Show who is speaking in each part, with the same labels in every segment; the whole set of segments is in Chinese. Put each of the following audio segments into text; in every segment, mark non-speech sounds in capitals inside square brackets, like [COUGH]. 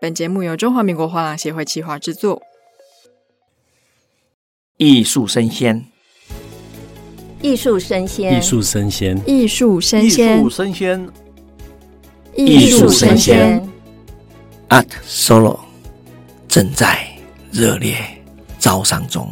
Speaker 1: 本节目由中华民国画廊协会企划制作。
Speaker 2: 艺术生鲜，
Speaker 3: 艺术生鲜，
Speaker 4: 艺术生鲜，
Speaker 1: 艺术生鲜，
Speaker 2: 艺术生鲜，
Speaker 1: 艺术声鲜。
Speaker 2: Art Solo 正在热烈招商中。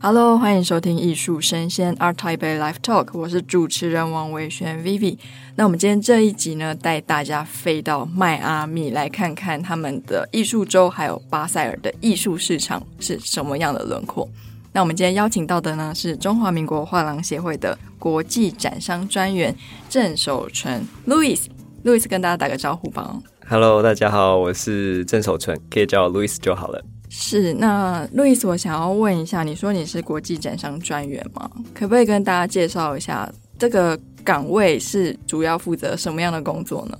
Speaker 1: Hello，欢迎收听艺术生鲜 Art Taipei Live Talk，我是主持人王维轩 Vivi。那我们今天这一集呢，带大家飞到迈阿密来看看他们的艺术周，还有巴塞尔的艺术市场是什么样的轮廓。那我们今天邀请到的呢，是中华民国画廊协会的国际展商专员郑守纯 Louis。Louis 跟大家打个招呼吧。
Speaker 5: Hello，大家好，我是郑守纯，可以叫我 Louis 就好了。
Speaker 1: 是，那路易斯，我想要问一下，你说你是国际展商专员吗？可不可以跟大家介绍一下这个岗位是主要负责什么样的工作呢？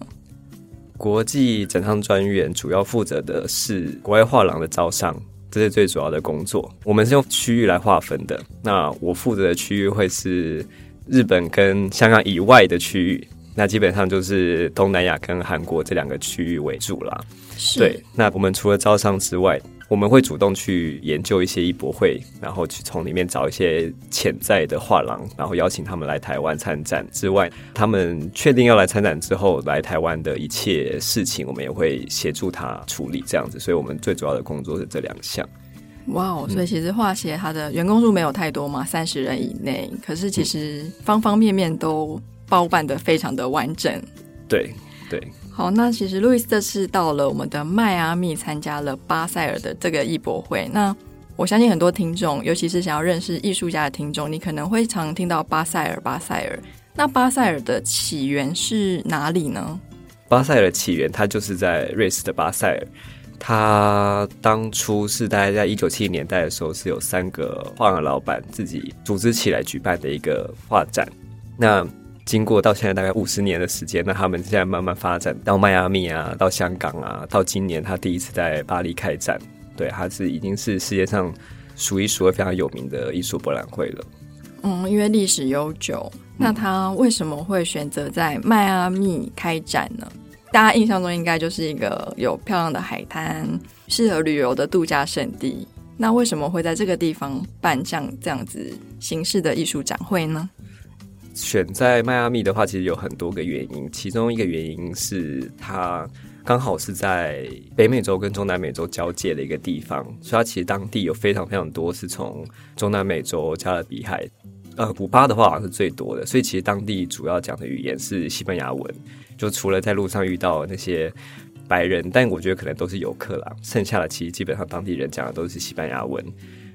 Speaker 5: 国际展商专员主要负责的是国外画廊的招商，这是最主要的工作。我们是用区域来划分的，那我负责的区域会是日本跟香港以外的区域，那基本上就是东南亚跟韩国这两个区域为主啦。是。对，那我们除了招商之外，我们会主动去研究一些艺博会，然后去从里面找一些潜在的画廊，然后邀请他们来台湾参展。之外，他们确定要来参展之后，来台湾的一切事情，我们也会协助他处理。这样子，所以我们最主要的工作是这两项。
Speaker 1: 哇哦！所以其实画协它的员工数没有太多嘛，三十人以内。可是其实方方面面都包办的非常的完整。
Speaker 5: 对对。
Speaker 1: 好，那其实路易斯这次到了我们的迈阿密，参加了巴塞尔的这个艺博会。那我相信很多听众，尤其是想要认识艺术家的听众，你可能会常听到巴塞尔，巴塞尔。那巴塞尔的起源是哪里呢？
Speaker 5: 巴塞尔的起源，它就是在瑞士的巴塞尔。它当初是大概在一九七零年代的时候，是有三个画廊老板自己组织起来举办的一个画展。那经过到现在大概五十年的时间，那他们现在慢慢发展到迈阿密啊，到香港啊，到今年他第一次在巴黎开展，对，他是已经是世界上数一数二非常有名的艺术博览会了。
Speaker 1: 嗯，因为历史悠久，那他为什么会选择在迈阿密开展呢？大家印象中应该就是一个有漂亮的海滩、适合旅游的度假胜地。那为什么会在这个地方办像这样子形式的艺术展会呢？
Speaker 5: 选在迈阿密的话，其实有很多个原因。其中一个原因是它刚好是在北美洲跟中南美洲交界的一个地方，所以它其实当地有非常非常多是从中南美洲、加勒比海、呃，古巴的话好像是最多的。所以其实当地主要讲的语言是西班牙文。就除了在路上遇到那些白人，但我觉得可能都是游客啦。剩下的其实基本上当地人讲的都是西班牙文。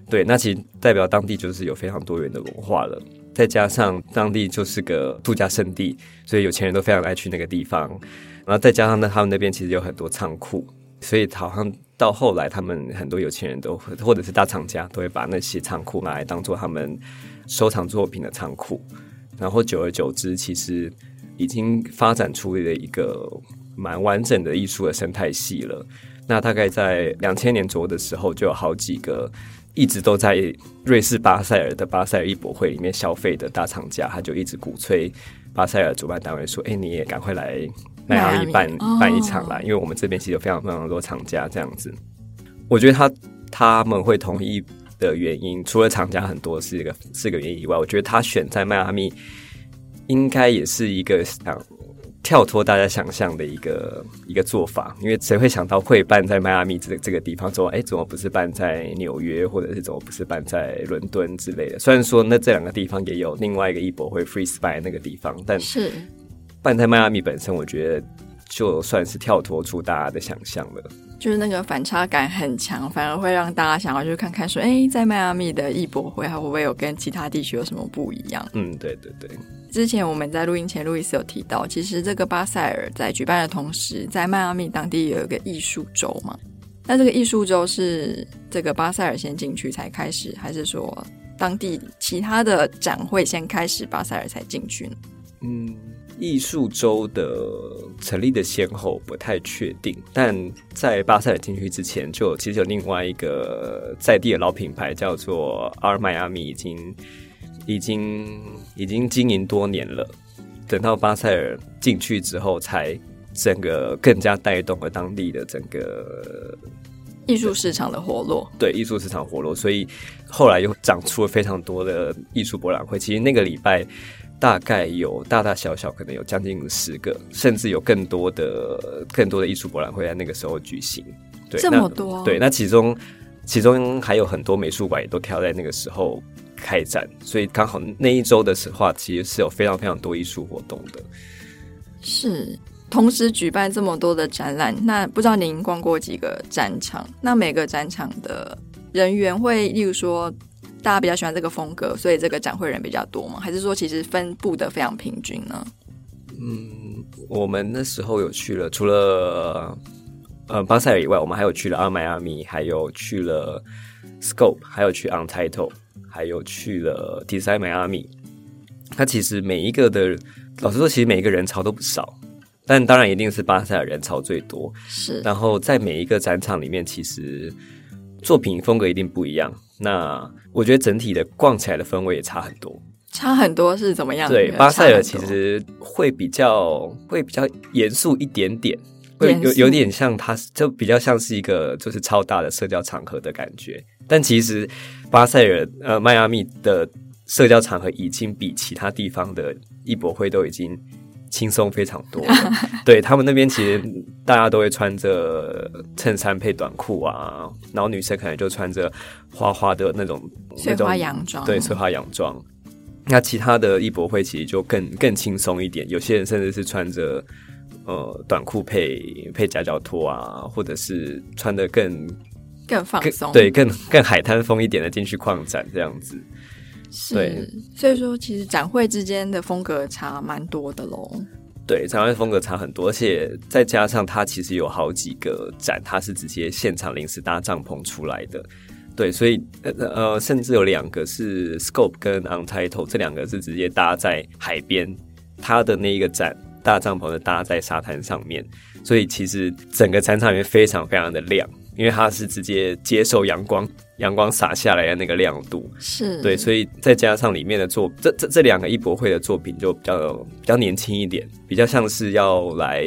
Speaker 5: 对，那其实代表当地就是有非常多元的文化了。再加上当地就是个度假胜地，所以有钱人都非常爱去那个地方。然后再加上呢，他们那边其实有很多仓库，所以好像到后来，他们很多有钱人都或者是大厂家都会把那些仓库拿来当做他们收藏作品的仓库。然后久而久之，其实已经发展出了一个蛮完整的艺术的生态系了。那大概在两千年左右的时候，就有好几个。一直都在瑞士巴塞尔的巴塞尔艺博会里面消费的大厂家，他就一直鼓吹巴塞尔主办单位说：“哎、欸，你也赶快来迈阿密办办一场来，因为我们这边其实有非常非常多厂家这样子。”我觉得他他们会同意的原因，除了厂家很多是一个是个原因以外，我觉得他选在迈阿密应该也是一个想。跳脱大家想象的一个一个做法，因为谁会想到会办在迈阿密这个这个地方？说，哎，怎么不是办在纽约，或者是怎么不是办在伦敦之类的？虽然说那这两个地方也有另外一个艺博会 Free Spy 那个地方，但是办在迈阿密本身，我觉得就算是跳脱出大家的想象了，
Speaker 1: 就是那个反差感很强，反而会让大家想要去看看，说，哎，在迈阿密的艺博会，还会不会有跟其他地区有什么不一样？
Speaker 5: 嗯，对对对。
Speaker 1: 之前我们在录音前，路易斯有提到，其实这个巴塞尔在举办的同时，在迈阿密当地有一个艺术周嘛。那这个艺术周是这个巴塞尔先进去才开始，还是说当地其他的展会先开始，巴塞尔才进去呢？
Speaker 5: 嗯，艺术周的成立的先后不太确定，但在巴塞尔进去之前，就其实有另外一个在地的老品牌叫做阿尔迈阿密已经。已经已经经营多年了，等到巴塞尔进去之后，才整个更加带动了当地的整个
Speaker 1: 艺术市场的活络。
Speaker 5: 对，艺术市场活络，所以后来又长出了非常多的艺术博览会。其实那个礼拜大概有大大小小，可能有将近十个，甚至有更多的更多的艺术博览会在那个时候举行。对，
Speaker 1: 这么多，
Speaker 5: 对，那其中其中还有很多美术馆也都挑在那个时候开展，所以刚好那一周的话，其实是有非常非常多艺术活动的。
Speaker 1: 是，同时举办这么多的展览，那不知道您逛过几个展场？那每个展场的人员会，例如说，大家比较喜欢这个风格，所以这个展会人比较多吗？还是说其实分布的非常平均呢？
Speaker 5: 嗯，我们那时候有去了，除了呃巴塞尔以外，我们还有去了阿迈阿密，还有去了 Scope，还有去 Untitled。还有去了 Design Miami，它其实每一个的，老实说，其实每一个人潮都不少，但当然一定是巴塞尔人潮最多。
Speaker 1: 是，
Speaker 5: 然后在每一个展场里面，其实作品风格一定不一样。那我觉得整体的逛起来的氛围也差很多，
Speaker 1: 差很多是怎么样？
Speaker 5: 对，巴塞尔其实会比较会比较严肃一点点。会有有点像，它就比较像是一个就是超大的社交场合的感觉。但其实巴塞尔呃迈阿密的社交场合已经比其他地方的艺博会都已经轻松非常多了。[LAUGHS] 对，他们那边其实大家都会穿着衬衫配短裤啊，然后女生可能就穿着花花的那种
Speaker 1: 碎花洋装，
Speaker 5: 对，碎花洋装。那其他的艺博会其实就更更轻松一点，有些人甚至是穿着。呃，短裤配配夹脚拖啊，或者是穿的更
Speaker 1: 更放松，
Speaker 5: 对，更更海滩风一点的进去逛展这样子。
Speaker 1: 是，所以说其实展会之间的风格差蛮多的喽。
Speaker 5: 对，展会风格差很多，而且再加上它其实有好几个展，它是直接现场临时搭帐篷出来的。对，所以呃，甚至有两个是 Scope 跟 Untitled，这两个是直接搭在海边，它的那一个展。大帐篷的搭在沙滩上面，所以其实整个展场里面非常非常的亮，因为它是直接接受阳光，阳光洒下来的那个亮度
Speaker 1: 是
Speaker 5: 对，所以再加上里面的作这这这两个艺博会的作品就比较比较年轻一点，比较像是要来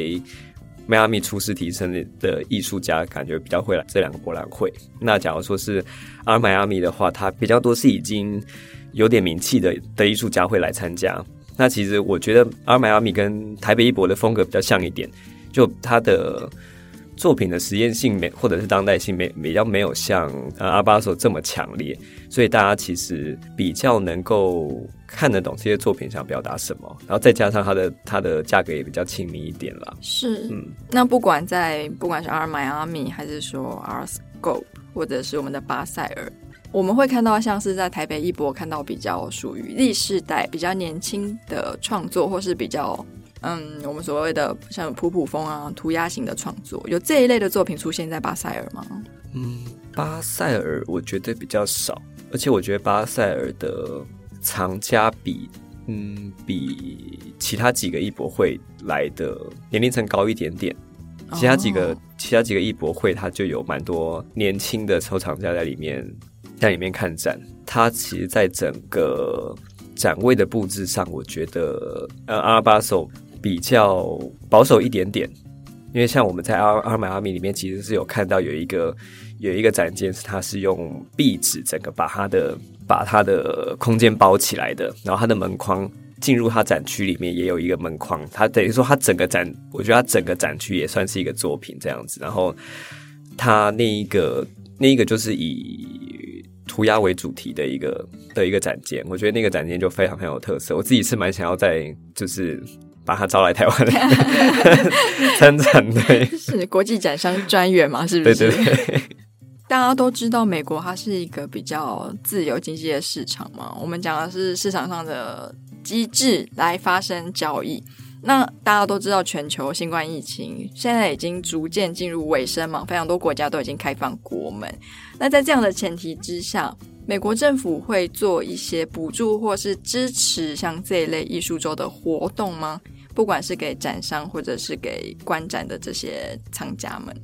Speaker 5: 迈阿密初试提升的艺术家，感觉比较会来这两个博览会。那假如说是阿迈阿密的话，它比较多是已经有点名气的的艺术家会来参加。那其实我觉得阿迈阿密跟台北艺博的风格比较像一点，就它的作品的实验性没或者是当代性没比较没有像呃阿巴索这么强烈，所以大家其实比较能够看得懂这些作品想表达什么，然后再加上它的它的价格也比较亲民一点啦。
Speaker 1: 是，嗯，那不管在不管是阿迈阿米还是说 Art Scope 或者是我们的巴塞尔。我们会看到像是在台北艺博看到比较属于历世代、比较年轻的创作，或是比较嗯，我们所谓的像普普风啊、涂鸦型的创作，有这一类的作品出现在巴塞尔吗？
Speaker 5: 嗯，巴塞尔我觉得比较少，而且我觉得巴塞尔的藏家比嗯比其他几个艺博会来的年龄层高一点点，其他几个、哦、其他几个艺博会它就有蛮多年轻的收藏家在里面。在里面看展，它其实，在整个展位的布置上，我觉得呃，Art Basel 比较保守一点点。因为像我们在阿阿迈阿密里面，其实是有看到有一个有一个展间，是它是用壁纸整个把它的把它的空间包起来的，然后它的门框进入它展区里面也有一个门框，它等于说它整个展，我觉得它整个展区也算是一个作品这样子。然后它那一个那一个就是以。涂鸦为主题的一个的一个展间，我觉得那个展间就非常非常有特色。我自己是蛮想要在就是把他招来台湾 [LAUGHS] 参展，对，
Speaker 1: 是国际展商专员嘛？是不是？
Speaker 5: 对对对。
Speaker 1: 大家都知道，美国它是一个比较自由经济的市场嘛。我们讲的是市场上的机制来发生交易。那大家都知道，全球新冠疫情现在已经逐渐进入尾声嘛，非常多国家都已经开放国门。那在这样的前提之下，美国政府会做一些补助或是支持像这一类艺术周的活动吗？不管是给展商或者是给观展的这些藏家们。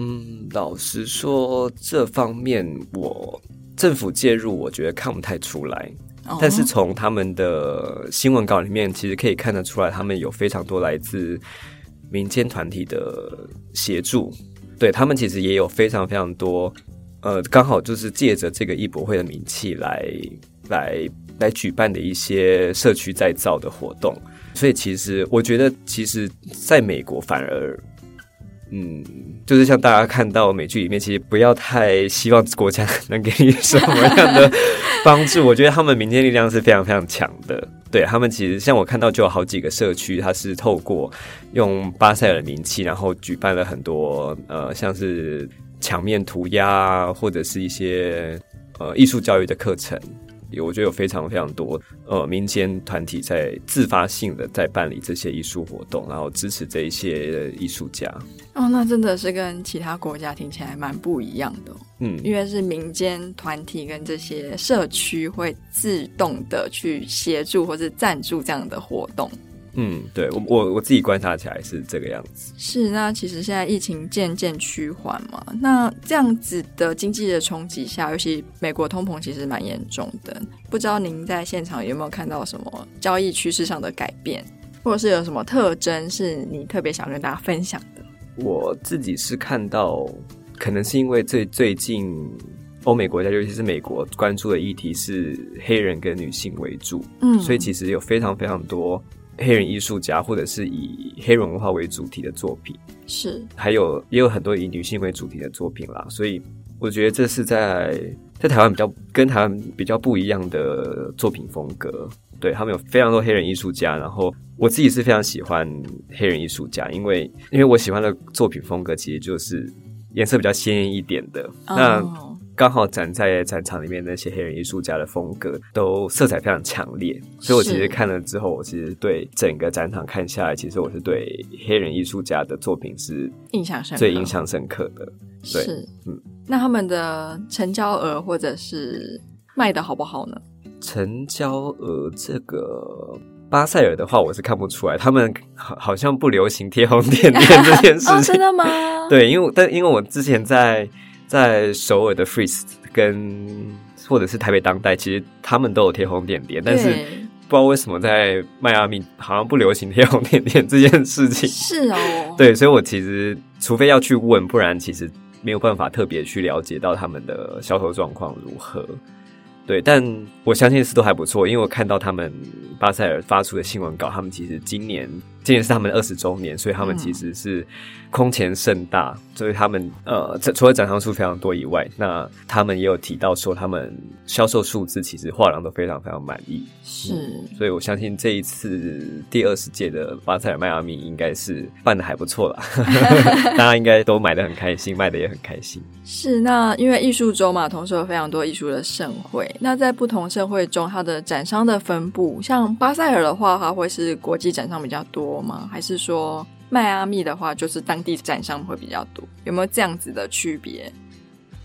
Speaker 5: 嗯，老实说，这方面我政府介入，我觉得看不太出来。
Speaker 1: 哦，
Speaker 5: 但是从他们的新闻稿里面，其实可以看得出来，他们有非常多来自民间团体的协助。对，他们其实也有非常非常多，呃，刚好就是借着这个艺博会的名气来来来举办的一些社区再造的活动。所以其实我觉得，其实在美国反而。嗯，就是像大家看到美剧里面，其实不要太希望国家能给你什么样的帮助。我觉得他们民间力量是非常非常强的。对，他们其实像我看到就有好几个社区，它是透过用巴塞尔名气，然后举办了很多呃，像是墙面涂鸦，或者是一些呃艺术教育的课程。我觉得有非常非常多呃民间团体在自发性的在办理这些艺术活动，然后支持这一些艺术家。
Speaker 1: 哦，那真的是跟其他国家听起来蛮不一样的。
Speaker 5: 嗯，
Speaker 1: 因为是民间团体跟这些社区会自动的去协助或是赞助这样的活动。
Speaker 5: 嗯，对我我我自己观察起来是这个样子。
Speaker 1: 是，那其实现在疫情渐渐趋缓嘛，那这样子的经济的冲击下，尤其美国通膨其实蛮严重的。不知道您在现场有没有看到什么交易趋势上的改变，或者是有什么特征是你特别想跟大家分享的？
Speaker 5: 我自己是看到，可能是因为最最近欧美国家，尤其是美国关注的议题是黑人跟女性为主，
Speaker 1: 嗯，
Speaker 5: 所以其实有非常非常多。黑人艺术家，或者是以黑人文化为主题的作品，
Speaker 1: 是还
Speaker 5: 有也有很多以女性为主题的作品啦。所以我觉得这是在在台湾比较跟台湾比较不一样的作品风格。对，他们有非常多黑人艺术家，然后我自己是非常喜欢黑人艺术家，因为因为我喜欢的作品风格其实就是颜色比较鲜艳一点的。
Speaker 1: 哦、
Speaker 5: 那刚好展在展场里面那些黑人艺术家的风格都色彩非常强烈，所以我其实看了之后，我其实对整个展场看下来，其实我是对黑人艺术家的作品是
Speaker 1: 印象深，
Speaker 5: 最印象深刻的。对，
Speaker 1: 是，
Speaker 5: 嗯，
Speaker 1: 那他们的成交额或者是卖的好不好呢？
Speaker 5: 成交额这个巴塞尔的话，我是看不出来，他们好好像不流行贴红点点这件事情，[LAUGHS]
Speaker 1: 哦，真的吗？
Speaker 5: 对，因为但因为我之前在。在首尔的 Frieze 跟或者是台北当代，其实他们都有贴红点点，但是不知道为什么在迈阿密好像不流行贴红点点这件事情。
Speaker 1: 是哦，[LAUGHS]
Speaker 5: 对，所以我其实除非要去问，不然其实没有办法特别去了解到他们的销售状况如何。对，但我相信是都还不错，因为我看到他们巴塞尔发出的新闻稿，他们其实今年今年是他们的二十周年，所以他们其实是空前盛大，所以他们呃，除了展商数非常多以外，那他们也有提到说他们销售数字其实画廊都非常非常满意，
Speaker 1: 是、
Speaker 5: 嗯，所以我相信这一次第二十届的巴塞尔迈阿密应该是办的还不错啦，[LAUGHS] 大家应该都买的很开心，卖的也很开心。
Speaker 1: 是，那因为艺术周嘛，同时有非常多艺术的盛会。那在不同盛会中，它的展商的分布，像巴塞尔的话，它会是国际展商比较多吗？还是说迈阿密的话，就是当地展商会比较多？有没有这样子的区别？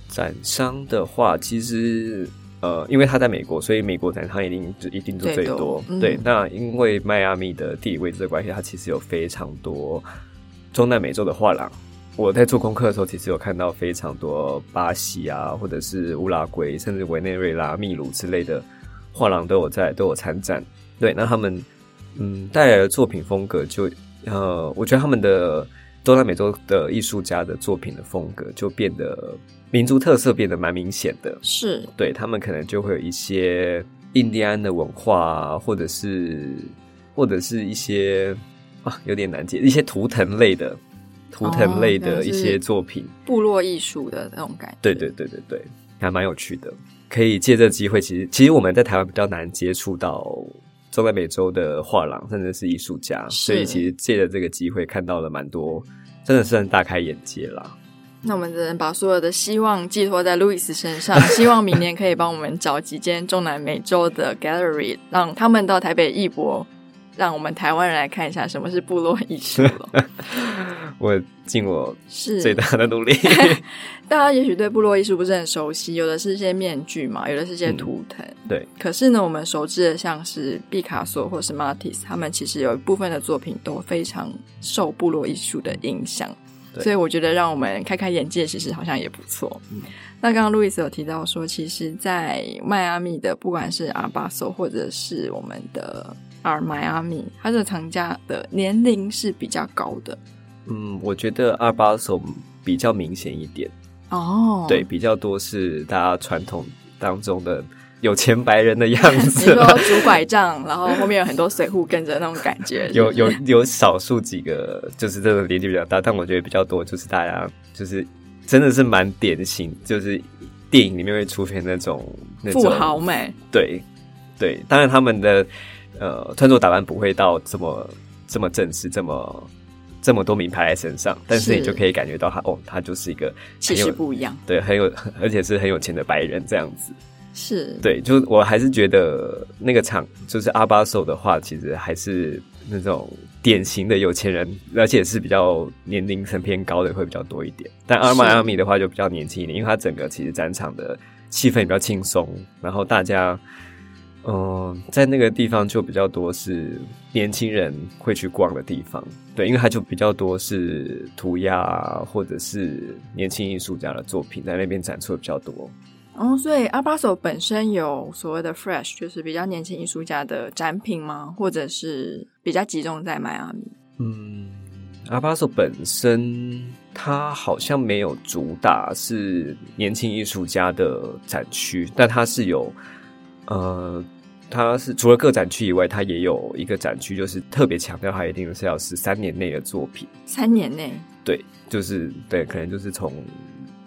Speaker 5: 展商的话，其实呃，因为他在美国，所以美国展商一定就一定就最多。最多嗯、对，那因为迈阿密的地理位置的关系，它其实有非常多中南美洲的画廊。我在做功课的时候，其实有看到非常多巴西啊，或者是乌拉圭，甚至委内瑞拉、秘鲁之类的画廊都有在都有参展。对，那他们嗯带来的作品风格就呃，我觉得他们的多南美洲的艺术家的作品的风格就变得民族特色变得蛮明显的。
Speaker 1: 是，
Speaker 5: 对，他们可能就会有一些印第安的文化啊，或者是或者是一些啊有点难解一些图腾类的。图腾类的一些作品，
Speaker 1: 哦、部落艺术的那种感觉，
Speaker 5: 对对对对对，还蛮有趣的。可以借这机会，其实其实我们在台湾比较难接触到中南美洲的画廊，甚至是艺术家，所以其实借着这个机会，看到了蛮多，真的是很大开眼界啦。
Speaker 1: 那我们只能把所有的希望寄托在路易斯身上，[LAUGHS] 希望明年可以帮我们找几间中南美洲的 gallery，让他们到台北艺博。让我们台湾人来看一下什么是部落艺术了。[LAUGHS]
Speaker 5: 我尽我是最大的努力。[LAUGHS]
Speaker 1: 大家也许对部落艺术不是很熟悉，有的是一些面具嘛，有的是一些图腾。
Speaker 5: 嗯、对。
Speaker 1: 可是呢，我们熟知的像是毕卡索或是马蒂斯，他们其实有一部分的作品都非常受部落艺术的影响。所以我觉得让我们开开眼界，其实好像也不错。嗯，那刚刚路易斯有提到说，其实，在迈阿密的不管是阿巴索或者是我们的 Art Miami，它的藏家的年龄是比较高的。
Speaker 5: 嗯，我觉得 Art Basel 比较明显一点。
Speaker 1: 哦，
Speaker 5: 对，比较多是大家传统当中的有钱白人的样 [LAUGHS] 子，
Speaker 1: 你说拄拐杖，然后后面有很多随扈跟着那种感觉。
Speaker 5: 有有有少数几个就是这个年纪比较大，但我觉得比较多就是大家就是真的是蛮典型，就是电影里面会出现那种那种
Speaker 1: 富豪美。
Speaker 5: 对对，当然他们的呃穿着打扮不会到这么这么正式，这么。这么多名牌在身上，但是你就可以感觉到他哦，他就是一个
Speaker 1: 气势不一样，
Speaker 5: 对，很有，而且是很有钱的白人这样子。
Speaker 1: 是，
Speaker 5: 对，就我还是觉得那个场就是阿巴手的话，其实还是那种典型的有钱人，而且是比较年龄层偏高的会比较多一点。但 Art Miami 的话就比较年轻一点，因为它整个其实展场的气氛也比较轻松，然后大家。嗯，在那个地方就比较多是年轻人会去逛的地方，对，因为它就比较多是涂鸦或者是年轻艺术家的作品在那边展出的比较多。
Speaker 1: 哦，所以阿巴索本身有所谓的 fresh，就是比较年轻艺术家的展品吗？或者是比较集中在迈阿密？
Speaker 5: 嗯阿巴索本身它好像没有主打是年轻艺术家的展区，但它是有呃。它是除了个展区以外，它也有一个展区，就是特别强调它一定是要是三年内的作品。
Speaker 1: 三年内，
Speaker 5: 对，就是对，可能就是从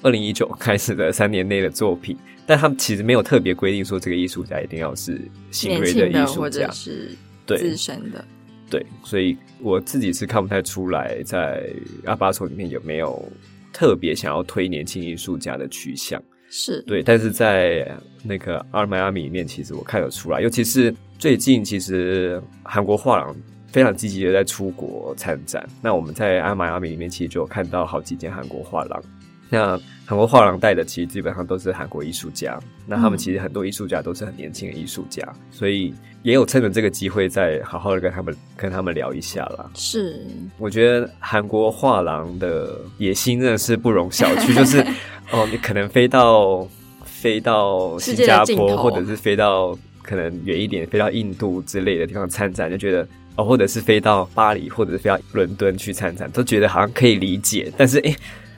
Speaker 5: 二零一九开始的三年内的作品，但他们其实没有特别规定说这个艺术家一定要是新锐的艺术家，
Speaker 1: 或者是自身的
Speaker 5: 对。对，所以我自己是看不太出来，在阿巴索里面有没有特别想要推年轻艺术家的趋向。
Speaker 1: 是
Speaker 5: 对，但是在那个 Art Miami 里面，其实我看得出来，尤其是最近，其实韩国画廊非常积极的在出国参展。那我们在 Art Miami 里面，其实就有看到好几间韩国画廊。那韩国画廊带的，其实基本上都是韩国艺术家。那他们其实很多艺术家都是很年轻的艺术家，所以也有趁着这个机会，再好好的跟他们跟他们聊一下啦。
Speaker 1: 是，
Speaker 5: 我觉得韩国画廊的野心真的是不容小觑，就是。哦，你可能飞到飞到新加坡，或者是飞到可能远一点，飞到印度之类的地方参展，就觉得哦，或者是飞到巴黎，或者是飞到伦敦去参展，都觉得好像可以理解。但是，诶，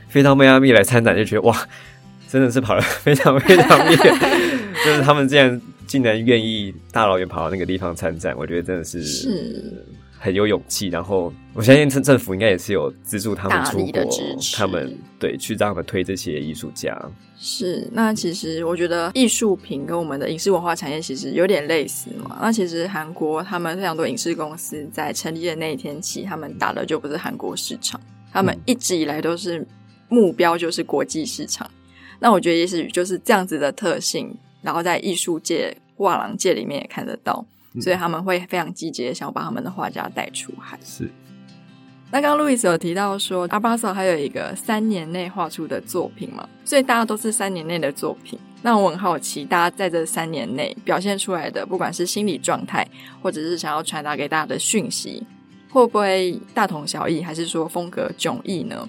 Speaker 5: 飞到迈阿密来参展，就觉得哇，真的是跑了非常非常远，[LAUGHS] [LAUGHS] 就是他们竟然竟然愿意大老远跑到那个地方参展，我觉得真的是是。很有勇气，然后我相信政政府应该也是有资助他们出国，他们对去让他们推这些艺术家。
Speaker 1: 是，那其实我觉得艺术品跟我们的影视文化产业其实有点类似嘛。那其实韩国他们非常多影视公司在成立的那一天起，他们打的就不是韩国市场，他们一直以来都是目标就是国际市场。嗯、那我觉得也许就是这样子的特性，然后在艺术界、画廊界里面也看得到。所以他们会非常积极的想要把他们的画家带出海。
Speaker 5: 是。
Speaker 1: 那刚刚路易斯有提到说阿巴索还有一个三年内画出的作品嘛？所以大家都是三年内的作品。那我很好奇，大家在这三年内表现出来的，不管是心理状态，或者是想要传达给大家的讯息，会不会大同小异，还是说风格迥异呢？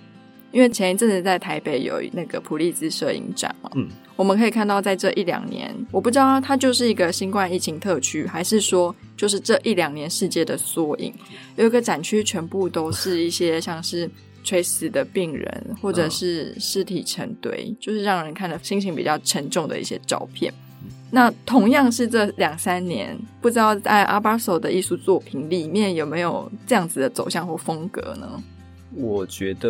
Speaker 1: 因为前一阵子在台北有那个普利兹摄影展嘛，嗯，我们可以看到在这一两年，我不知道它就是一个新冠疫情特区，还是说就是这一两年世界的缩影。有一个展区全部都是一些像是垂死的病人，或者是尸体成堆，就是让人看了心情比较沉重的一些照片。那同样是这两三年，不知道在阿巴索的艺术作品里面有没有这样子的走向或风格呢？
Speaker 5: 我觉得，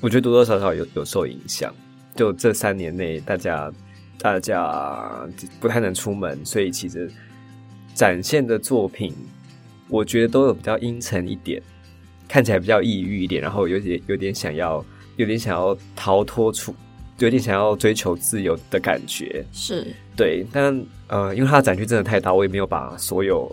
Speaker 5: 我觉得多多少少有有受影响。就这三年内，大家大家不太能出门，所以其实展现的作品，我觉得都有比较阴沉一点，看起来比较抑郁一点，然后有点有点想要，有点想要逃脱出，有点想要追求自由的感觉。
Speaker 1: 是
Speaker 5: 对，但呃，因为它的展区真的太大，我也没有把所有。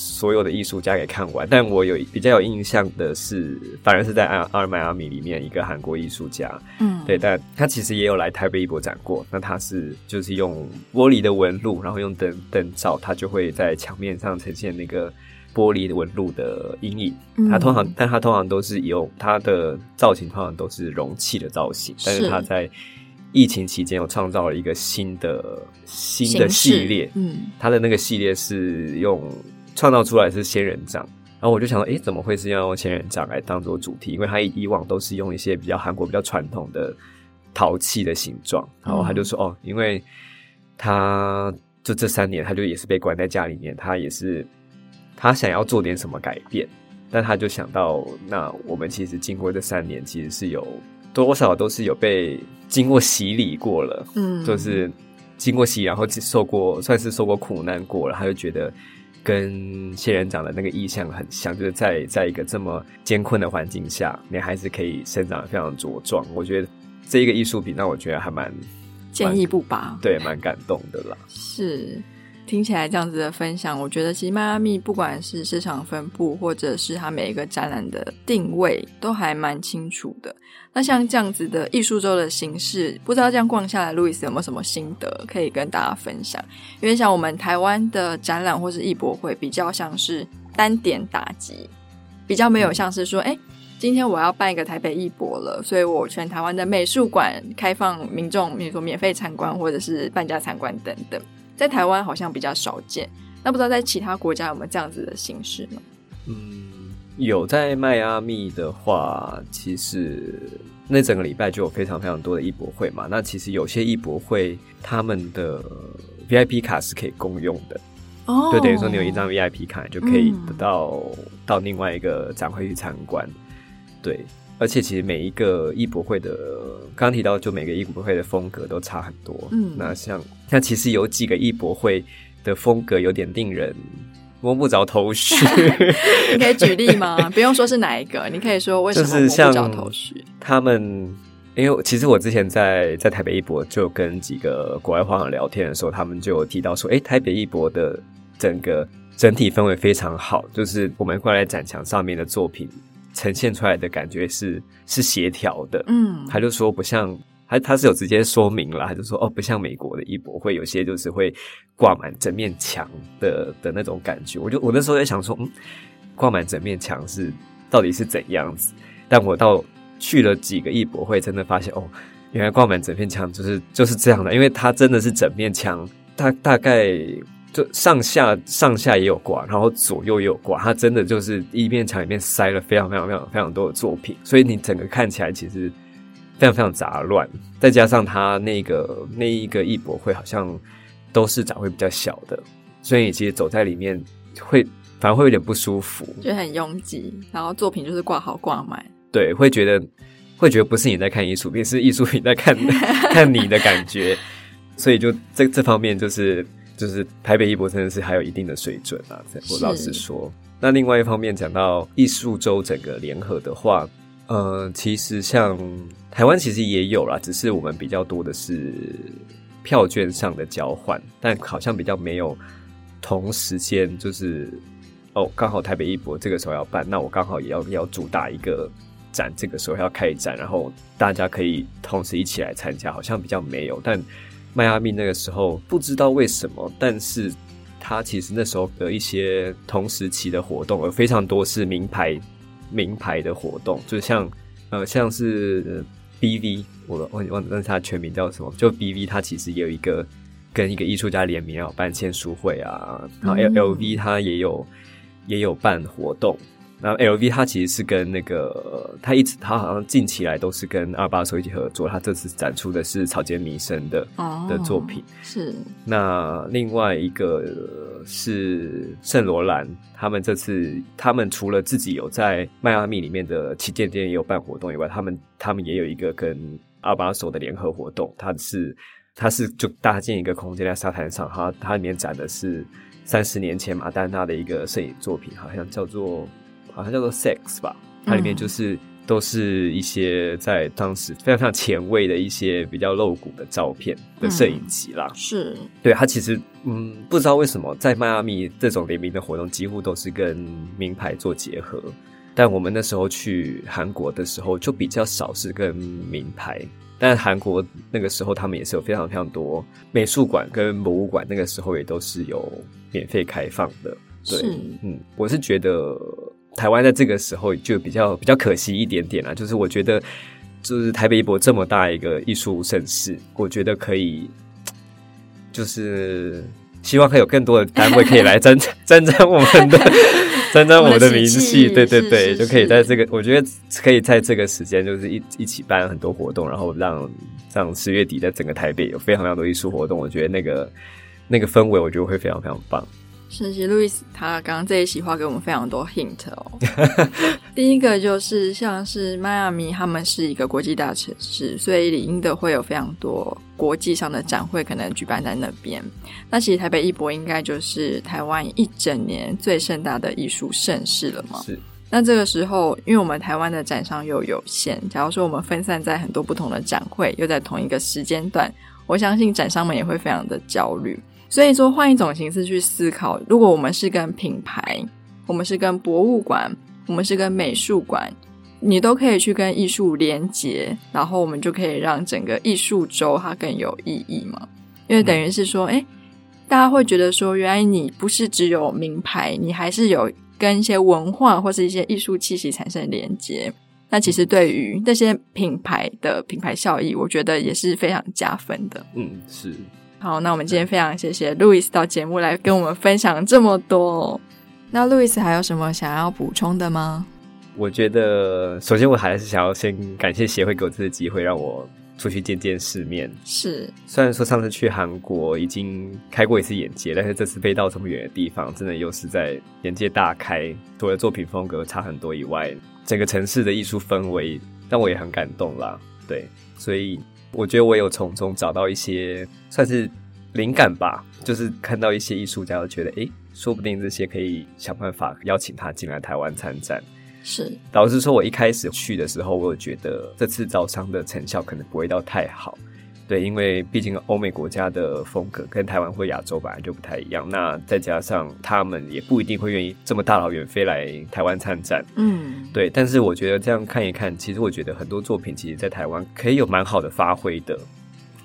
Speaker 5: 所有的艺术家给看完，但我有比较有印象的是，反而是在阿阿尔迈阿米里面一个韩国艺术家，嗯，对，但他其实也有来台北艺博展过。那他是就是用玻璃的纹路，然后用灯灯照，他就会在墙面上呈现那个玻璃纹路的阴影。他通常，嗯、但他通常都是用他的造型，通常都是容器的造型。但是他在疫情期间，有创造了一个新的新的系列。嗯，它的那个系列是用创造出来是仙人掌。然后我就想说，诶，怎么会是要用仙人掌来当做主题？因为他以往都是用一些比较韩国比较传统的陶器的形状。然后他就说，哦，因为他就这三年，他就也是被关在家里面，他也是他想要做点什么改变，但他就想到，那我们其实经过这三年，其实是有多少都是有被经过洗礼过了，嗯，就是经过洗礼，然后受过算是受过苦难过了，他就觉得。跟仙人掌的那个意象很像，就是在在一个这么艰困的环境下，你还是可以生长得非常茁壮。我觉得这一个艺术品让我觉得还蛮
Speaker 1: 坚毅不拔，
Speaker 5: 对，蛮感动的啦。
Speaker 1: 是。听起来这样子的分享，我觉得其实迈阿密不管是市场分布，或者是它每一个展览的定位，都还蛮清楚的。那像这样子的艺术周的形式，不知道这样逛下来，路易斯有没有什么心得可以跟大家分享？因为像我们台湾的展览或是艺博会，比较像是单点打击，比较没有像是说，哎、今天我要办一个台北艺博了，所以我全台湾的美术馆开放民众，比如说免费参观或者是半价参观等等。在台湾好像比较少见，那不知道在其他国家有没有这样子的形式呢？
Speaker 5: 嗯，有在迈阿密的话，其实那整个礼拜就有非常非常多的艺博会嘛。那其实有些艺博会他们的 VIP 卡是可以共用的，哦，就等于说你有一张 VIP 卡就可以得到到另外一个展会去参观，对。而且其实每一个艺博会的，刚刚提到，就每个艺博会的风格都差很多。嗯，那像那其实有几个艺博会的风格有点令人摸不着头绪。[LAUGHS]
Speaker 1: 你可以举例吗？[LAUGHS] 不用说是哪一个，你可以说为什么摸不着头绪。
Speaker 5: 他们因为其实我之前在在台北艺博就跟几个国外画廊聊天的时候，他们就有提到说，哎，台北艺博的整个整体氛围非常好，就是我们挂在展墙上面的作品。呈现出来的感觉是是协调的，嗯，他就说不像他他是有直接说明了，他就说哦，不像美国的艺博会有些就是会挂满整面墙的的那种感觉。我就我那时候在想说，嗯，挂满整面墙是到底是怎样子？但我到去了几个艺博会，真的发现哦，原来挂满整面墙就是就是这样的，因为它真的是整面墙，大大概。就上下上下也有挂，然后左右也有挂，它真的就是一面墙里面塞了非常非常非常非常多的作品，所以你整个看起来其实非常非常杂乱。再加上它那个那一个艺博会好像都是展会比较小的，所以你其实走在里面会反而会有点不舒服，
Speaker 1: 就很拥挤，然后作品就是挂好挂满，
Speaker 5: 对，会觉得会觉得不是你在看艺术品，是艺术品在看看你的感觉，所以就这这方面就是。就是台北艺博真的是还有一定的水准啊！我老实说，那另外一方面讲到艺术周整个联合的话，呃，其实像台湾其实也有啦，只是我们比较多的是票券上的交换，但好像比较没有同时间，就是哦，刚好台北艺博这个时候要办，那我刚好也要要主打一个展，这个时候要开展，然后大家可以同时一起来参加，好像比较没有，但。迈阿密那个时候不知道为什么，但是他其实那时候的一些同时期的活动有非常多是名牌名牌的活动，就像呃像是 BV，我忘忘忘记他全名叫什么，就 BV，他其实也有一个跟一个艺术家联名要办签书会啊，然后 Llv 他也有也有办活动。那 LV 它其实是跟那个，它一直它好像近期来都是跟阿巴索一起合作。它这次展出的是草间弥生的、oh, 的作品。
Speaker 1: 是。
Speaker 5: 那另外一个是圣罗兰，他们这次他们除了自己有在迈阿密里面的旗舰店也有办活动以外，他们他们也有一个跟二把手的联合活动。它是它是就搭建一个空间在沙滩上，它它里面展的是三十年前马丹娜的一个摄影作品，好像叫做。好像叫做 Sex 吧，它里面就是、嗯、都是一些在当时非常非常前卫的一些比较露骨的照片的摄影集啦。
Speaker 1: 嗯、是，
Speaker 5: 对，它其实嗯，不知道为什么在迈阿密这种联名的活动几乎都是跟名牌做结合，但我们那时候去韩国的时候就比较少是跟名牌，但韩国那个时候他们也是有非常非常多美术馆跟博物馆，那个时候也都是有免费开放的。对，
Speaker 1: 是
Speaker 5: 嗯，我是觉得台湾在这个时候就比较比较可惜一点点啦，就是我觉得就是台北一博这么大一个艺术盛事，我觉得可以就是。希望还有更多的单位可以来 [LAUGHS] 沾沾沾我们的 [LAUGHS] 沾沾我们的名气，对对对，就可以在这个，我觉得可以在这个时间，就是一一起办很多活动，然后让让十月底在整个台北有非常非常多艺术活动，我觉得那个那个氛围，我觉得会非常非常棒。
Speaker 1: 实路易斯他刚刚这一席话给我们非常多 hint 哦。[LAUGHS] 第一个就是像是迈阿密，他们是一个国际大城市，所以理应的会有非常多国际上的展会可能举办在那边。那其实台北艺博应该就是台湾一整年最盛大的艺术盛事了嘛。
Speaker 5: 是。
Speaker 1: 那这个时候，因为我们台湾的展商又有限，假如说我们分散在很多不同的展会，又在同一个时间段，我相信展商们也会非常的焦虑。所以说，换一种形式去思考，如果我们是跟品牌，我们是跟博物馆，我们是跟美术馆，你都可以去跟艺术连接，然后我们就可以让整个艺术周它更有意义嘛。因为等于是说，诶，大家会觉得说，原来你不是只有名牌，你还是有跟一些文化或是一些艺术气息产生连接。那其实对于那些品牌的品牌效益，我觉得也是非常加分的。
Speaker 5: 嗯，是。
Speaker 1: 好，那我们今天非常谢谢路易斯到节目来跟我们分享这么多。那路易斯还有什么想要补充的吗？
Speaker 5: 我觉得，首先我还是想要先感谢协会给我这次机会，让我出去见见世面。
Speaker 1: 是，
Speaker 5: 虽然说上次去韩国已经开过一次眼界，但是这次飞到这么远的地方，真的又是在眼界大开。除了作品风格差很多以外，整个城市的艺术氛围让我也很感动啦。对，所以。我觉得我有从中找到一些算是灵感吧，就是看到一些艺术家，就觉得诶，说不定这些可以想办法邀请他进来台湾参展。
Speaker 1: 是，
Speaker 5: 老实说我一开始去的时候，我有觉得这次招商的成效可能不会到太好。对，因为毕竟欧美国家的风格跟台湾或亚洲本来就不太一样，那再加上他们也不一定会愿意这么大老远飞来台湾参展。嗯，对。但是我觉得这样看一看，其实我觉得很多作品其实，在台湾可以有蛮好的发挥的，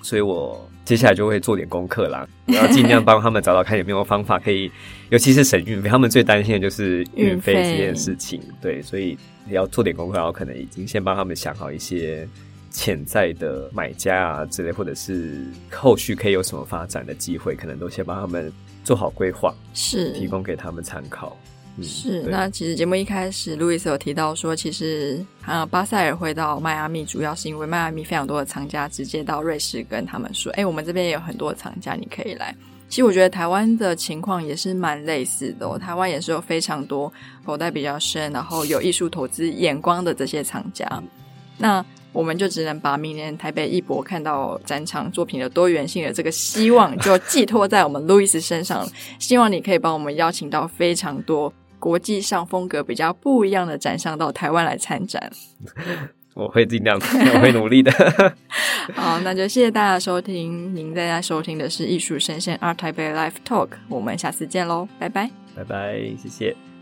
Speaker 5: 所以我接下来就会做点功课啦，然后尽量帮他们找找看有没有方法可以，尤其是省运费，他们最担心的就是运费这件事情。对，所以也要做点功课，然后可能已经先帮他们想好一些。潜在的买家啊之类，或者是后续可以有什么发展的机会，可能都先帮他们做好规划，
Speaker 1: 是
Speaker 5: 提供给他们参考。
Speaker 1: 嗯、是，那其实节目一开始，路易斯有提到说，其实啊，巴塞尔会到迈阿密，主要是因为迈阿密非常多的藏家直接到瑞士跟他们说，哎、欸，我们这边也有很多的藏家，你可以来。其实我觉得台湾的情况也是蛮类似的哦，台湾也是有非常多口袋比较深，然后有艺术投资眼光的这些藏家。嗯、那我们就只能把明年台北艺博看到展场作品的多元性的这个希望，就寄托在我们路易斯身上。希望你可以帮我们邀请到非常多国际上风格比较不一样的展商到台湾来参展。[LAUGHS]
Speaker 5: 我会尽量，我会努力的。[LAUGHS]
Speaker 1: 好，那就谢谢大家收听。您在家收听的是艺术声鲜 ART TAIPEI Live Talk，我们下次见喽，拜拜，
Speaker 5: 拜拜，谢谢。